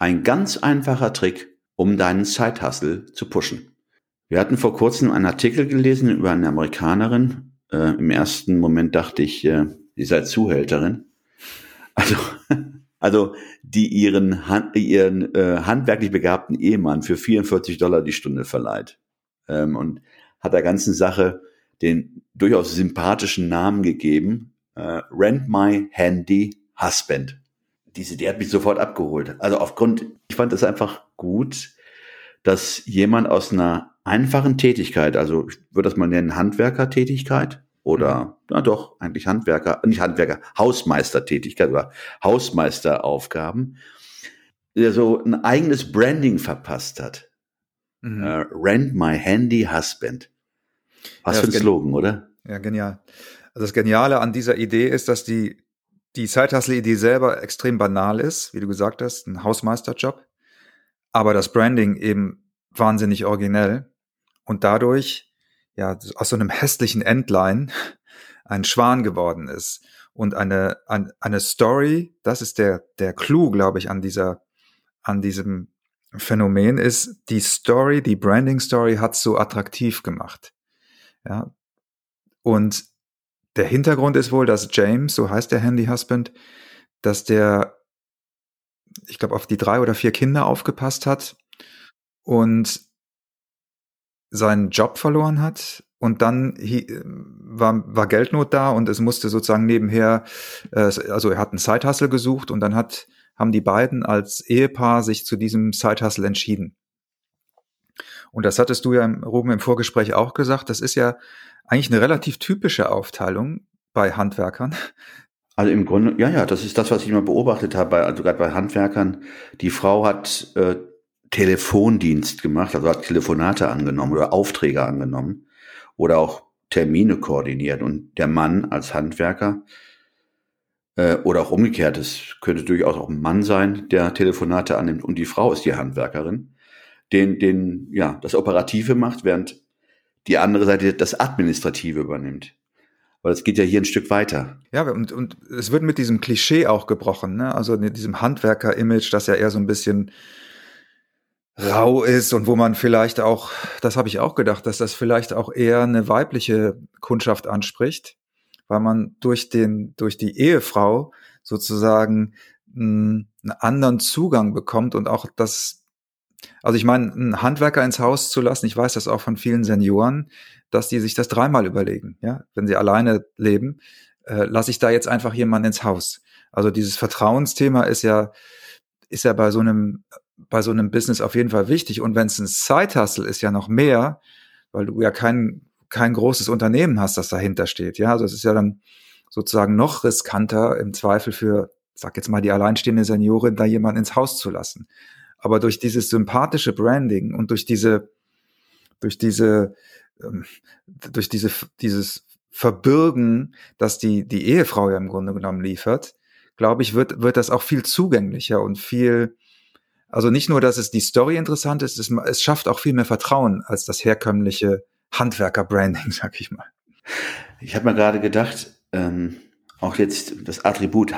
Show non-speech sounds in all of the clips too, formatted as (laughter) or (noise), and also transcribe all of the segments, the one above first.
ein ganz einfacher Trick, um deinen Zeithassel zu pushen. Wir hatten vor kurzem einen Artikel gelesen über eine Amerikanerin. Äh, Im ersten Moment dachte ich, äh, sie sei Zuhälterin. Also, (laughs) also die ihren, ihren äh, handwerklich begabten Ehemann für 44 Dollar die Stunde verleiht. Ähm, und hat der ganzen Sache den durchaus sympathischen Namen gegeben, äh, Rent My Handy Husband diese Idee hat mich sofort abgeholt. Also aufgrund, ich fand es einfach gut, dass jemand aus einer einfachen Tätigkeit, also ich würde das mal nennen Handwerkertätigkeit oder, mhm. na doch, eigentlich Handwerker, nicht Handwerker, Hausmeistertätigkeit oder Hausmeisteraufgaben, der so ein eigenes Branding verpasst hat. Mhm. Uh, Rent my handy husband. Was ja, für ein Slogan, oder? Ja, genial. Also das Geniale an dieser Idee ist, dass die die Side-Hustle-Idee selber extrem banal ist, wie du gesagt hast, ein Hausmeisterjob, aber das Branding eben wahnsinnig originell und dadurch ja aus so einem hässlichen Endline (laughs) ein Schwan geworden ist und eine eine, eine Story, das ist der der Clou, glaube ich, an dieser an diesem Phänomen ist die Story, die Branding Story hat so attraktiv gemacht. Ja. Und der Hintergrund ist wohl, dass James, so heißt der Handy Husband, dass der, ich glaube, auf die drei oder vier Kinder aufgepasst hat und seinen Job verloren hat und dann war, war Geldnot da und es musste sozusagen nebenher, äh, also er hat einen Side-Hustle gesucht und dann hat, haben die beiden als Ehepaar sich zu diesem Side-Hustle entschieden. Und das hattest du ja, Ruben, im Vorgespräch auch gesagt, das ist ja eigentlich eine relativ typische Aufteilung bei Handwerkern. Also im Grunde, ja, ja, das ist das, was ich immer beobachtet habe, bei, also gerade bei Handwerkern. Die Frau hat äh, Telefondienst gemacht, also hat Telefonate angenommen oder Aufträge angenommen oder auch Termine koordiniert. Und der Mann als Handwerker äh, oder auch umgekehrt, es könnte durchaus auch ein Mann sein, der Telefonate annimmt und die Frau ist die Handwerkerin, den, den, ja, das Operative macht, während die andere Seite das Administrative übernimmt. Weil es geht ja hier ein Stück weiter. Ja, und, und es wird mit diesem Klischee auch gebrochen, ne? Also mit diesem Handwerker-Image, das ja eher so ein bisschen rau ist und wo man vielleicht auch, das habe ich auch gedacht, dass das vielleicht auch eher eine weibliche Kundschaft anspricht, weil man durch den, durch die Ehefrau sozusagen einen anderen Zugang bekommt und auch das also ich meine, einen Handwerker ins Haus zu lassen, ich weiß das auch von vielen Senioren, dass die sich das dreimal überlegen. Ja, wenn sie alleine leben, äh, lasse ich da jetzt einfach jemanden ins Haus. Also dieses Vertrauensthema ist ja ist ja bei so einem bei so einem Business auf jeden Fall wichtig. Und wenn es ein Side-Hustle ist, ja noch mehr, weil du ja kein kein großes Unternehmen hast, das dahinter steht. Ja, also es ist ja dann sozusagen noch riskanter im Zweifel für, sag jetzt mal, die alleinstehende Seniorin, da jemanden ins Haus zu lassen. Aber durch dieses sympathische Branding und durch diese, durch diese, ähm, durch diese, dieses Verbürgen, dass die, die Ehefrau ja im Grunde genommen liefert, glaube ich, wird, wird das auch viel zugänglicher und viel, also nicht nur, dass es die Story interessant ist, es, es schafft auch viel mehr Vertrauen als das herkömmliche Handwerker-Branding, (laughs) sag ich mal. Ich habe mir gerade gedacht, ähm, auch jetzt das Attribut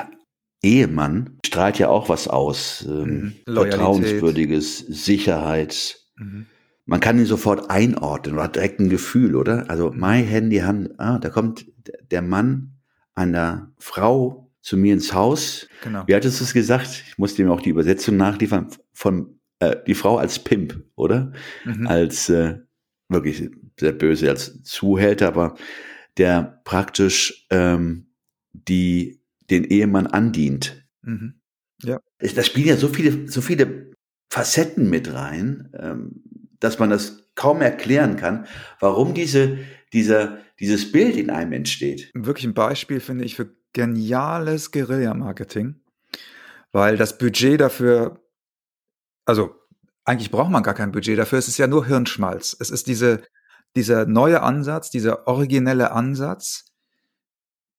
Ehemann strahlt ja auch was aus. Ähm, mhm. Vertrauenswürdiges, Sicherheit. Mhm. Man kann ihn sofort einordnen oder hat direkt ein Gefühl, oder? Also my Handy Hand, ah, da kommt der Mann einer Frau zu mir ins Haus. Genau. Wie hattest du es gesagt? Ich musste ihm auch die Übersetzung nachliefern von äh, die Frau als Pimp, oder? Mhm. Als äh, wirklich sehr böse, als Zuhälter, aber der praktisch ähm, die den Ehemann andient. Mhm. Ja. Da spielen ja so viele, so viele Facetten mit rein, ähm, dass man das kaum erklären kann, warum diese, dieser, dieses Bild in einem entsteht. Wirklich ein Beispiel finde ich für geniales Guerilla-Marketing, weil das Budget dafür also eigentlich braucht man gar kein Budget dafür. Es ist ja nur Hirnschmalz. Es ist diese, dieser neue Ansatz, dieser originelle Ansatz,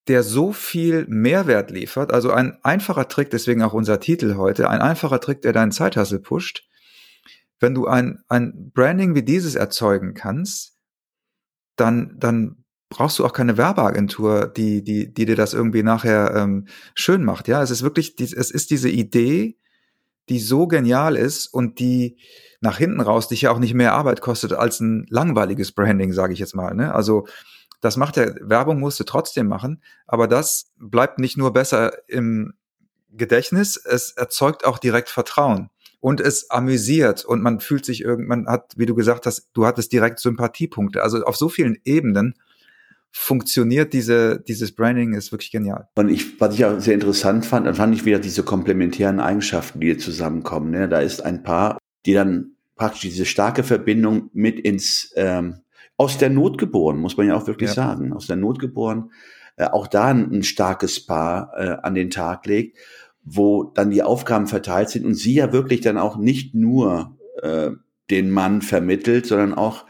der so viel Mehrwert liefert. Also ein einfacher Trick, deswegen auch unser Titel heute, ein einfacher Trick, der deinen Zeithassel pusht. Wenn du ein, ein Branding wie dieses erzeugen kannst, dann, dann brauchst du auch keine Werbeagentur, die, die, die dir das irgendwie nachher ähm, schön macht. Ja, es ist wirklich, es ist diese Idee, die so genial ist und die nach hinten raus dich ja auch nicht mehr Arbeit kostet als ein langweiliges Branding, sage ich jetzt mal. Ne? Also das macht der Werbung musst du trotzdem machen, aber das bleibt nicht nur besser im Gedächtnis, es erzeugt auch direkt Vertrauen und es amüsiert und man fühlt sich irgendwann hat, wie du gesagt hast, du hattest direkt Sympathiepunkte. Also auf so vielen Ebenen funktioniert diese, dieses Branding ist wirklich genial. Und ich, was ich auch sehr interessant fand, dann fand ich wieder diese komplementären Eigenschaften, die hier zusammenkommen. Ne? Da ist ein Paar, die dann praktisch diese starke Verbindung mit ins, ähm, aus der Not geboren, muss man ja auch wirklich ja. sagen, aus der Not geboren, äh, auch da ein, ein starkes Paar äh, an den Tag legt, wo dann die Aufgaben verteilt sind und sie ja wirklich dann auch nicht nur äh, den Mann vermittelt, sondern auch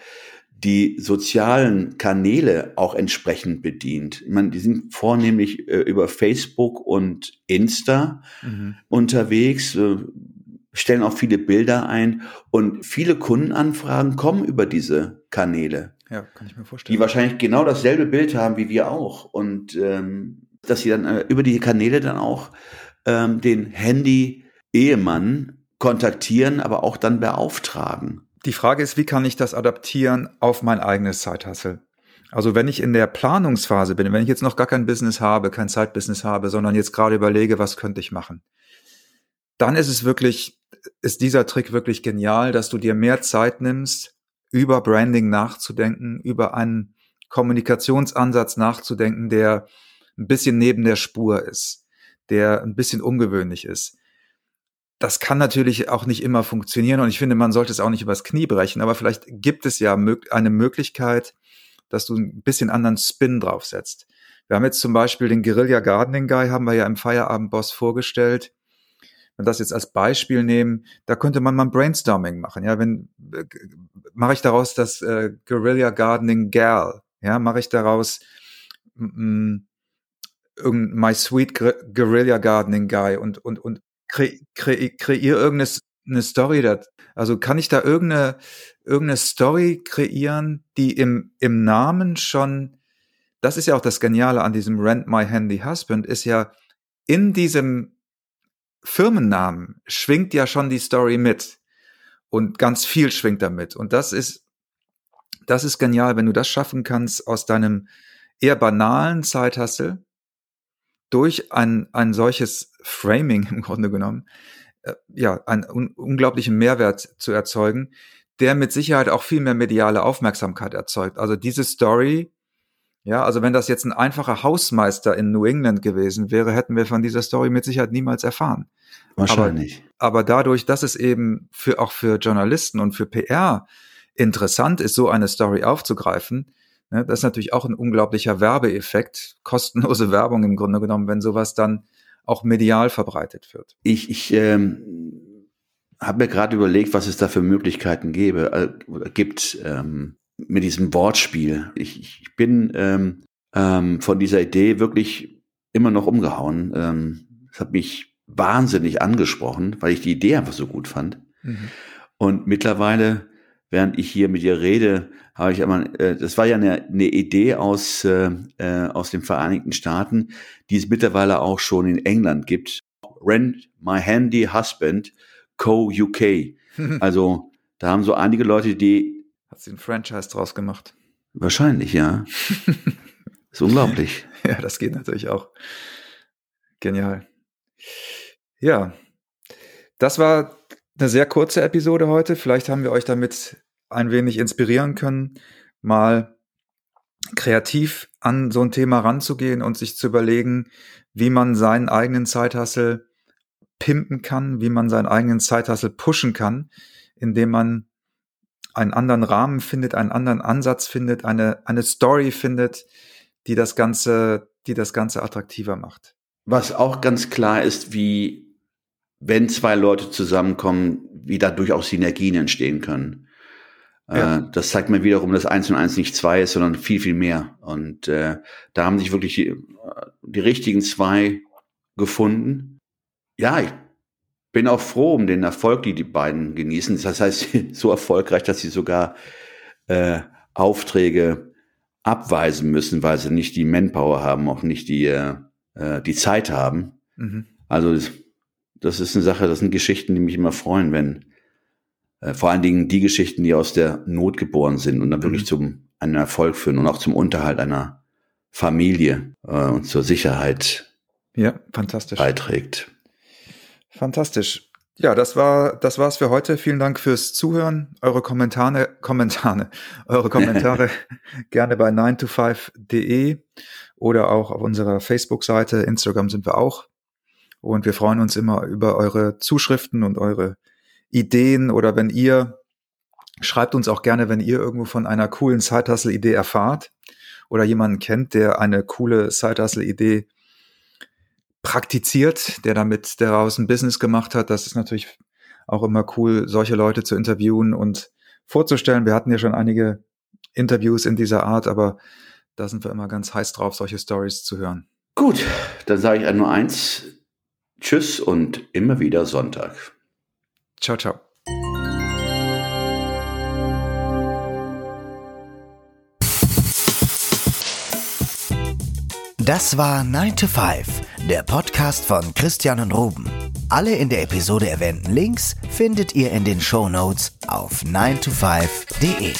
die sozialen Kanäle auch entsprechend bedient. Ich meine, die sind vornehmlich äh, über Facebook und Insta mhm. unterwegs, äh, stellen auch viele Bilder ein und viele Kundenanfragen kommen über diese Kanäle. Ja, kann ich mir vorstellen. Die wahrscheinlich genau dasselbe Bild haben wie wir auch und ähm, dass sie dann äh, über die Kanäle dann auch ähm, den Handy-Ehemann kontaktieren, aber auch dann beauftragen. Die Frage ist, wie kann ich das adaptieren auf mein eigenes Zeithassel? Also wenn ich in der Planungsphase bin, wenn ich jetzt noch gar kein Business habe, kein Zeitbusiness habe, sondern jetzt gerade überlege, was könnte ich machen, dann ist es wirklich, ist dieser Trick wirklich genial, dass du dir mehr Zeit nimmst, über Branding nachzudenken, über einen Kommunikationsansatz nachzudenken, der ein bisschen neben der Spur ist, der ein bisschen ungewöhnlich ist das kann natürlich auch nicht immer funktionieren und ich finde, man sollte es auch nicht übers Knie brechen, aber vielleicht gibt es ja eine Möglichkeit, dass du ein bisschen anderen Spin draufsetzt. Wir haben jetzt zum Beispiel den Guerilla Gardening Guy, haben wir ja im Feierabendboss vorgestellt. Wenn das jetzt als Beispiel nehmen, da könnte man mal ein Brainstorming machen. Ja, wenn äh, mache ich daraus das äh, Guerilla Gardening Gal, ja, mache ich daraus irgendein My Sweet Guerilla Gardening Guy und und und kre kre kreier irgendeine Story. Dat, also kann ich da irgendeine, irgendeine Story kreieren, die im, im Namen schon, das ist ja auch das Geniale an diesem Rent My Handy Husband, ist ja in diesem Firmennamen schwingt ja schon die Story mit. Und ganz viel schwingt damit. Und das ist, das ist genial, wenn du das schaffen kannst aus deinem eher banalen Zeithassel durch ein, ein solches Framing (laughs) im Grunde genommen, äh, ja, einen un unglaublichen Mehrwert zu erzeugen, der mit Sicherheit auch viel mehr mediale Aufmerksamkeit erzeugt. Also diese Story, ja, also wenn das jetzt ein einfacher Hausmeister in New England gewesen wäre, hätten wir von dieser Story mit Sicherheit niemals erfahren. Wahrscheinlich. Aber, aber dadurch, dass es eben für auch für Journalisten und für PR interessant ist, so eine Story aufzugreifen, Ne, das ist natürlich auch ein unglaublicher Werbeeffekt, kostenlose (laughs) Werbung im Grunde genommen, wenn sowas dann auch medial verbreitet wird. Ich, ich ähm, habe mir gerade überlegt, was es da für Möglichkeiten gäbe, äh, gibt ähm, mit diesem Wortspiel. Ich, ich bin ähm, ähm, von dieser Idee wirklich immer noch umgehauen. Ähm, das hat mich wahnsinnig angesprochen, weil ich die Idee einfach so gut fand. Mhm. Und mittlerweile während ich hier mit dir rede, habe ich einmal, äh, das war ja eine, eine Idee aus, äh, äh, aus den Vereinigten Staaten, die es mittlerweile auch schon in England gibt. Rent My Handy Husband Co. UK. (laughs) also da haben so einige Leute, die. Hat sie ein Franchise draus gemacht? Wahrscheinlich, ja. (laughs) ist unglaublich. Ja, das geht natürlich auch. Genial. Ja, das war eine sehr kurze Episode heute. Vielleicht haben wir euch damit ein wenig inspirieren können, mal kreativ an so ein Thema ranzugehen und sich zu überlegen, wie man seinen eigenen Zeithassel pimpen kann, wie man seinen eigenen Zeithassel pushen kann, indem man einen anderen Rahmen findet, einen anderen Ansatz findet, eine, eine Story findet, die das Ganze, die das Ganze attraktiver macht. Was auch ganz klar ist, wie wenn zwei Leute zusammenkommen, wie da durchaus Synergien entstehen können. Äh, ja. Äh, das zeigt mir wiederum, dass eins und eins nicht zwei ist, sondern viel, viel mehr. Und äh, da haben sich wirklich die, die richtigen zwei gefunden. Ja, ich bin auch froh um den Erfolg, die die beiden genießen. Das heißt, so erfolgreich, dass sie sogar äh, Aufträge abweisen müssen, weil sie nicht die Manpower haben, auch nicht die, äh, die Zeit haben. Mhm. Also das, das ist eine Sache, das sind Geschichten, die mich immer freuen, wenn äh, vor allen Dingen die Geschichten, die aus der Not geboren sind und dann wirklich mhm. zum einen Erfolg führen und auch zum Unterhalt einer Familie äh, und zur Sicherheit ja, fantastisch. beiträgt. Fantastisch. Ja, das war das war's für heute. Vielen Dank fürs Zuhören. Eure Kommentare, Kommentare, (laughs) eure Kommentare (laughs) gerne bei 9to5.de oder auch auf unserer Facebook-Seite. Instagram sind wir auch. Und wir freuen uns immer über eure Zuschriften und eure Ideen oder wenn ihr schreibt uns auch gerne, wenn ihr irgendwo von einer coolen Side-Hustle-Idee erfahrt oder jemanden kennt, der eine coole Side-Hustle-Idee praktiziert, der damit daraus ein Business gemacht hat. Das ist natürlich auch immer cool, solche Leute zu interviewen und vorzustellen. Wir hatten ja schon einige Interviews in dieser Art, aber da sind wir immer ganz heiß drauf, solche Stories zu hören. Gut, dann sage ich nur eins. Tschüss und immer wieder Sonntag. Ciao, ciao. Das war 9 to 5, der Podcast von Christian und Ruben. Alle in der Episode erwähnten Links findet ihr in den Show Notes auf 9to5.de.